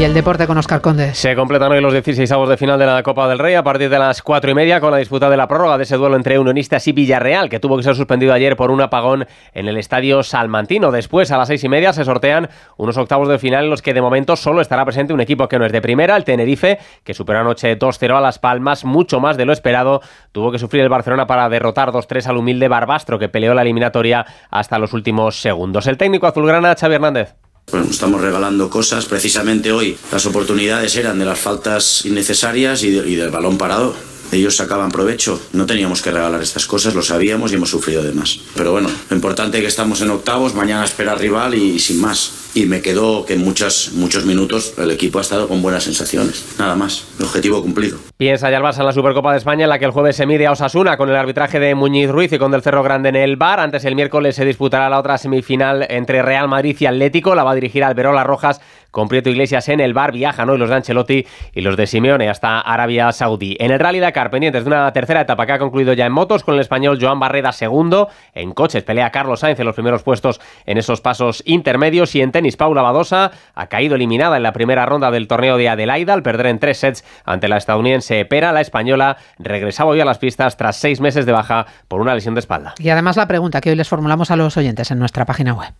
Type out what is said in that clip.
Y el deporte con Oscar Conde. Se completan hoy los 16 avos de final de la Copa del Rey a partir de las 4 y media con la disputa de la prórroga de ese duelo entre Unionistas y Villarreal, que tuvo que ser suspendido ayer por un apagón en el estadio Salmantino. Después, a las 6 y media, se sortean unos octavos de final en los que de momento solo estará presente un equipo que no es de primera, el Tenerife, que superó anoche 2-0 a Las Palmas, mucho más de lo esperado. Tuvo que sufrir el Barcelona para derrotar 2-3 al humilde Barbastro, que peleó la eliminatoria hasta los últimos segundos. El técnico azulgrana, Xavi Hernández. Bueno, estamos regalando cosas. Precisamente hoy las oportunidades eran de las faltas innecesarias y, y del balón parado ellos sacaban provecho. No teníamos que regalar estas cosas, lo sabíamos y hemos sufrido de más. Pero bueno, lo importante es que estamos en octavos, mañana espera rival y, sin más. Y me quedó que en muchos, muchos minutos el equipo ha estado con buenas sensaciones. Nada más, el objetivo cumplido. Piensa ya el Barça en la Supercopa de España, en la que el jueves se mide a Osasuna con el arbitraje de Muñiz Ruiz y con Del Cerro Grande en el bar. Antes el miércoles se disputará la otra semifinal entre Real Madrid y Atlético. La va a dirigir Alberola Rojas con Prieto Iglesias en el bar. Viajan hoy los de Ancelotti y los de Simeone hasta Arabia Saudí. En el Rally Pendientes de una tercera etapa que ha concluido ya en motos con el español Joan Barreda segundo. En coches pelea Carlos Sainz en los primeros puestos en esos pasos intermedios. Y en tenis, Paula Badosa ha caído eliminada en la primera ronda del torneo de Adelaida al perder en tres sets ante la estadounidense Pera. La española regresaba hoy a las pistas tras seis meses de baja por una lesión de espalda. Y además la pregunta que hoy les formulamos a los oyentes en nuestra página web.